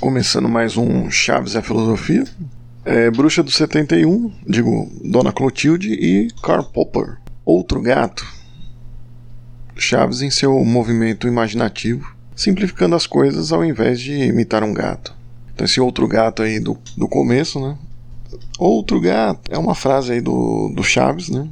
Começando mais um Chaves e a Filosofia. É, Bruxa do 71, digo, Dona Clotilde e Karl Popper. Outro gato. Chaves em seu movimento imaginativo, simplificando as coisas ao invés de imitar um gato. Então esse outro gato aí do, do começo, né? Outro gato. É uma frase aí do, do Chaves, né?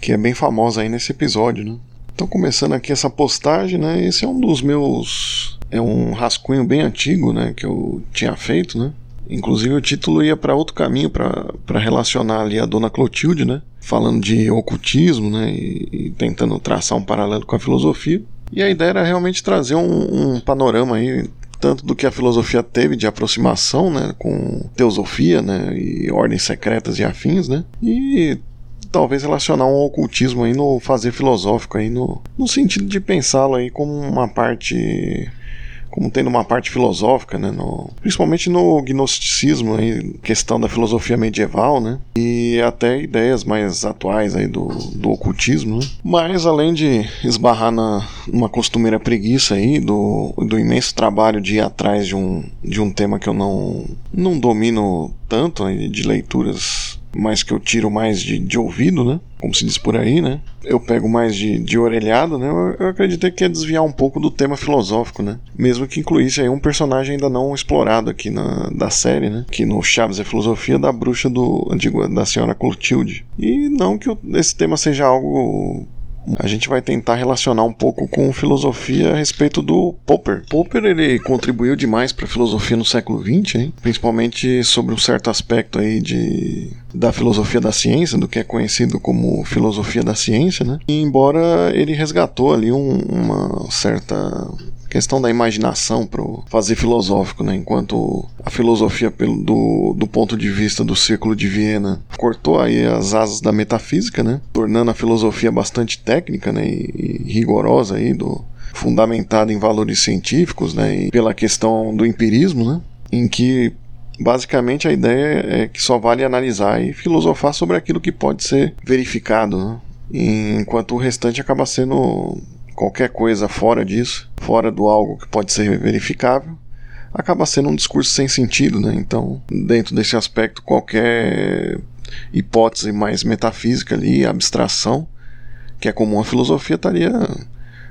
Que é bem famosa aí nesse episódio, né? Então, começando aqui essa postagem, né? Esse é um dos meus. É um rascunho bem antigo, né? Que eu tinha feito, né? Inclusive o título ia para outro caminho para relacionar ali a Dona Clotilde, né? Falando de ocultismo, né? E, e, tentando traçar um paralelo com a filosofia. E a ideia era realmente trazer um, um panorama aí tanto do que a filosofia teve de aproximação, né, com teosofia, né, e ordens secretas e afins, né, e talvez relacionar um ocultismo aí no fazer filosófico aí no, no sentido de pensá-lo aí como uma parte como tendo uma parte filosófica, né, no, principalmente no gnosticismo, aí, questão da filosofia medieval, né, e até ideias mais atuais aí do, do ocultismo, né. mas além de esbarrar na uma costumeira preguiça aí do, do imenso trabalho de ir atrás de um, de um tema que eu não, não domino tanto aí, de leituras mas que eu tiro mais de, de ouvido, né? Como se diz por aí, né? Eu pego mais de, de orelhada, né? Eu, eu acreditei que ia desviar um pouco do tema filosófico, né? Mesmo que incluísse aí um personagem ainda não explorado aqui na da série, né? Que no Chaves é Filosofia da bruxa do. Digo, da senhora Clotilde. E não que esse tema seja algo a gente vai tentar relacionar um pouco com filosofia a respeito do Popper. Popper ele contribuiu demais para a filosofia no século XX, hein? principalmente sobre um certo aspecto aí de da filosofia da ciência, do que é conhecido como filosofia da ciência, né? E embora ele resgatou ali um, uma certa questão da imaginação para fazer filosófico, né? Enquanto a filosofia do, do ponto de vista do Círculo de Viena cortou aí as asas da metafísica, né? Tornando a filosofia bastante técnica, né? E, e rigorosa aí do fundamentada em valores científicos, né? E pela questão do empirismo, né? Em que basicamente a ideia é que só vale analisar e filosofar sobre aquilo que pode ser verificado, né? enquanto o restante acaba sendo qualquer coisa fora disso, fora do algo que pode ser verificável, acaba sendo um discurso sem sentido, né? Então, dentro desse aspecto, qualquer hipótese mais metafísica ali, abstração, que é comum à filosofia, estaria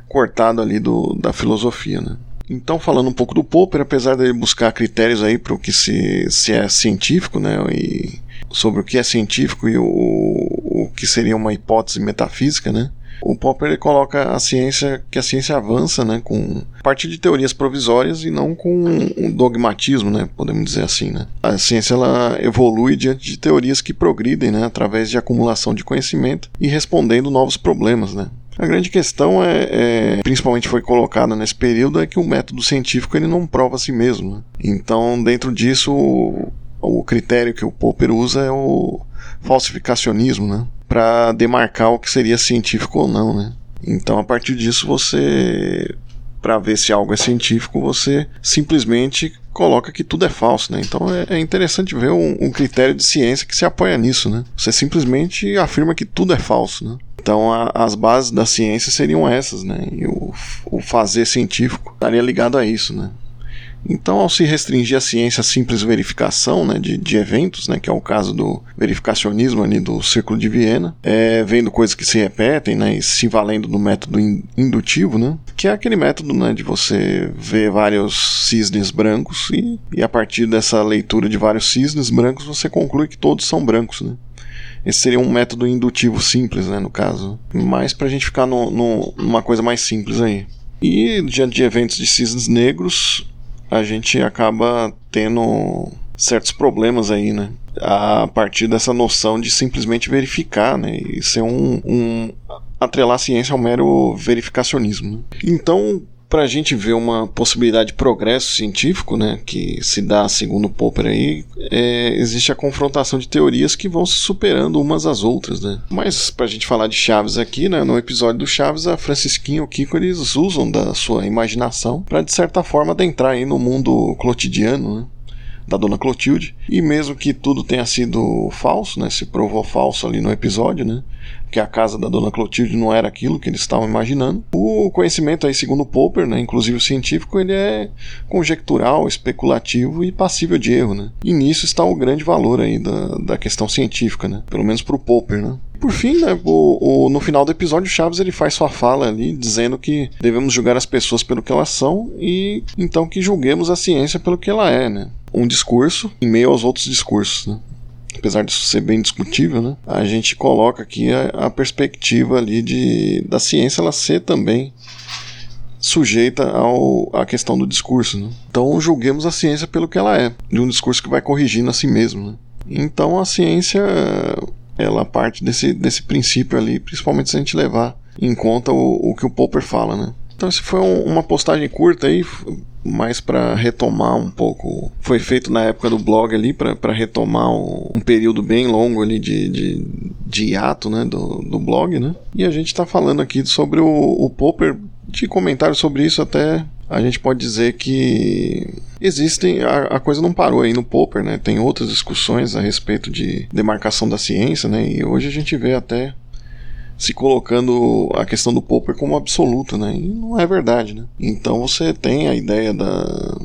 cortado ali do, da filosofia, né? Então, falando um pouco do Popper, apesar de buscar critérios aí para o que se, se é científico, né, e sobre o que é científico e o, o que seria uma hipótese metafísica, né, o Popper coloca a ciência que a ciência avança, né, com a partir de teorias provisórias e não com um dogmatismo, né, podemos dizer assim, né. A ciência ela evolui diante de teorias que progridem, né, através de acumulação de conhecimento e respondendo novos problemas, né. A grande questão é, é, principalmente foi colocada nesse período, é que o método científico ele não prova a si mesmo. Né? Então, dentro disso, o, o critério que o Popper usa é o falsificacionismo, né? Para demarcar o que seria científico ou não, né? Então, a partir disso, você para ver se algo é científico, você simplesmente coloca que tudo é falso, né? Então é, é interessante ver um, um, critério de ciência que se apoia nisso, né? Você simplesmente afirma que tudo é falso, né? Então a, as bases da ciência seriam essas, né? E o, o fazer científico estaria ligado a isso, né? Então, ao se restringir a ciência à simples verificação né, de, de, eventos, né, que é o caso do verificacionismo ali do Círculo de Viena, é, vendo coisas que se repetem né, e se valendo do método indutivo, né, que é aquele método né, de você ver vários cisnes brancos e, e a partir dessa leitura de vários cisnes brancos você conclui que todos são brancos. Né. Esse seria um método indutivo simples, né, no caso. Mas para a gente ficar no, no, numa coisa mais simples aí. E diante de eventos de cisnes negros, a gente acaba tendo certos problemas aí, né? A partir dessa noção de simplesmente verificar, né? E ser um, um atrelar a ciência ao mero verificacionismo. Né? Então, para a gente ver uma possibilidade de progresso científico, né, que se dá segundo Popper aí, é, existe a confrontação de teorias que vão se superando umas às outras, né. Mas para a gente falar de Chaves aqui, né, no episódio do Chaves, a Francisquinha e o Kiko eles usam da sua imaginação para de certa forma adentrar aí no mundo cotidiano, né da dona Clotilde. E mesmo que tudo tenha sido falso, né, se provou falso ali no episódio, né, que a casa da dona Clotilde não era aquilo que eles estavam imaginando. O conhecimento aí, segundo Popper, né, inclusive o científico, ele é conjectural, especulativo e passível de erro, né? E nisso está o grande valor aí da, da questão científica, né? Pelo menos para o Popper, né? Por fim, né, o, o, no final do episódio, Chaves ele faz sua fala ali dizendo que devemos julgar as pessoas pelo que elas são e então que julguemos a ciência pelo que ela é, né? Um discurso em meio aos outros discursos, né? Apesar disso ser bem discutível, né, a gente coloca aqui a, a, perspectiva ali de, da ciência ela ser também sujeita ao, à questão do discurso. Né? Então julguemos a ciência pelo que ela é, de um discurso que vai corrigindo a si mesmo. Né? Então a ciência ela parte desse, desse princípio ali, principalmente se a gente levar em conta o, o que o Popper fala. Né? Então, essa foi um, uma postagem curta aí, mais para retomar um pouco. Foi feito na época do blog ali, para retomar um, período bem longo ali de, de, de hiato né, do, do blog. Né? E a gente está falando aqui sobre o, o Popper, de comentários sobre isso até. A gente pode dizer que existem. A, a, coisa não parou aí no Popper, né? Tem outras discussões a respeito de demarcação da ciência, né? E hoje a gente vê até se colocando a questão do Popper como absoluta, né? E não é verdade, né? Então você tem a ideia da,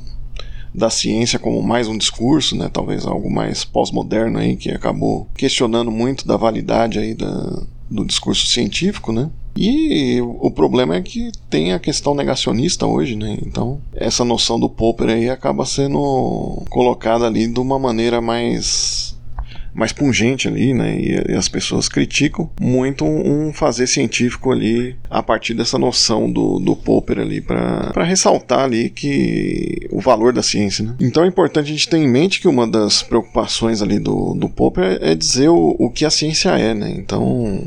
da ciência como mais um discurso, né? Talvez algo mais pós-moderno aí que acabou questionando muito da validade aí da, do discurso científico, né? E o problema é que tem a questão negacionista hoje, né? Então, essa noção do Popper aí acaba sendo colocada ali de uma maneira mais mais pungente ali, né? E, e as pessoas criticam muito um, um, fazer científico ali a partir dessa noção do, do Popper ali para ressaltar ali que o valor da ciência, né? Então é importante a gente ter em mente que uma das preocupações ali do, do Popper é dizer o, o que a ciência é, né? Então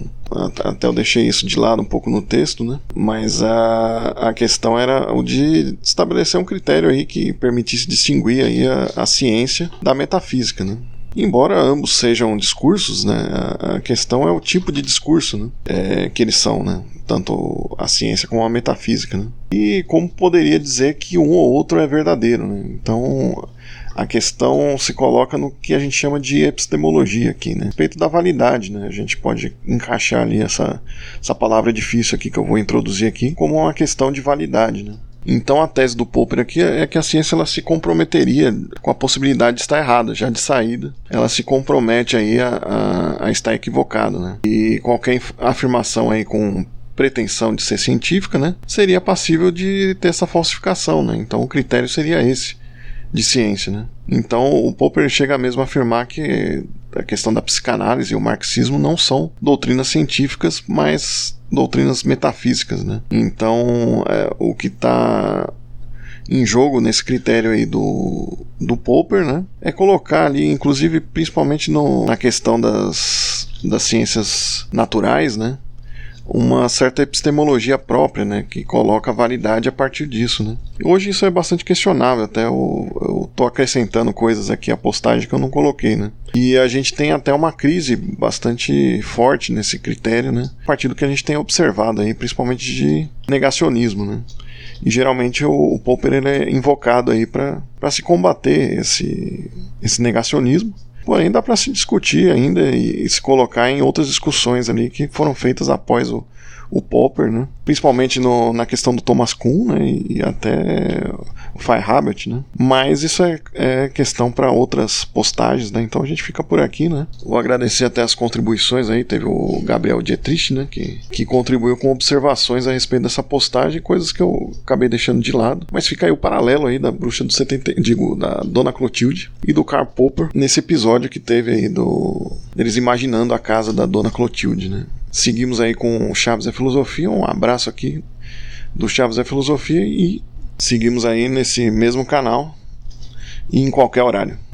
até eu deixei isso de lado um pouco no texto, né? Mas a, a questão era o de estabelecer um critério aí que permitisse distinguir aí a, a ciência da metafísica, né? Embora ambos sejam discursos, né, a questão é o tipo de discurso né, é, que eles são, né, tanto a ciência como a metafísica. Né, e como poderia dizer que um ou outro é verdadeiro. Né, então a questão se coloca no que a gente chama de epistemologia aqui, né? Respeito da validade, né? A gente pode encaixar ali essa, essa palavra difícil aqui que eu vou introduzir aqui como uma questão de validade, né? Então a tese do Popper aqui é que a ciência ela se comprometeria com a possibilidade de estar errada, já de saída. Ela se compromete aí a, a, a estar equivocada, né? E qualquer afirmação aí com pretensão de ser científica, né, seria passível de ter essa falsificação, né? Então o critério seria esse de ciência, né? Então o Popper chega mesmo a afirmar que a questão da psicanálise e o marxismo não são doutrinas científicas, mas doutrinas metafísicas, né? Então, é, o que está em jogo nesse critério aí do, do Popper, né? É colocar ali, inclusive, principalmente no, na questão das, das ciências naturais, né? Uma certa epistemologia própria, né, que coloca a validade a partir disso, né. Hoje isso é bastante questionável, até eu, tô acrescentando coisas aqui à postagem que eu não coloquei, né. E a gente tem até uma crise bastante forte nesse critério, né, a partir do que a gente tem observado aí, principalmente de negacionismo, né. E geralmente o, o Popper ele é invocado para se combater esse, esse negacionismo Porém, dá para se discutir ainda e, e, se colocar em outras discussões ali que foram feitas após o, o Popper, né? principalmente no, na questão do Thomas Kuhn né? e, e até o Feyerabend, né? Mas isso é, é questão para outras postagens, né? Então a gente fica por aqui, né? Vou agradecer até as contribuições aí, teve o Gabriel Dietrich, né? Que, que contribuiu com observações a respeito dessa postagem, coisas que eu acabei deixando de lado. Mas fica aí o paralelo aí da bruxa do 70, digo, da Dona Clotilde e do Karl Popper nesse episódio que teve aí do eles imaginando a casa da Dona Clotilde, né? Seguimos aí com Chaves é Filosofia, um abraço aqui do Chaves é Filosofia e Seguimos aí nesse mesmo canal e em qualquer horário.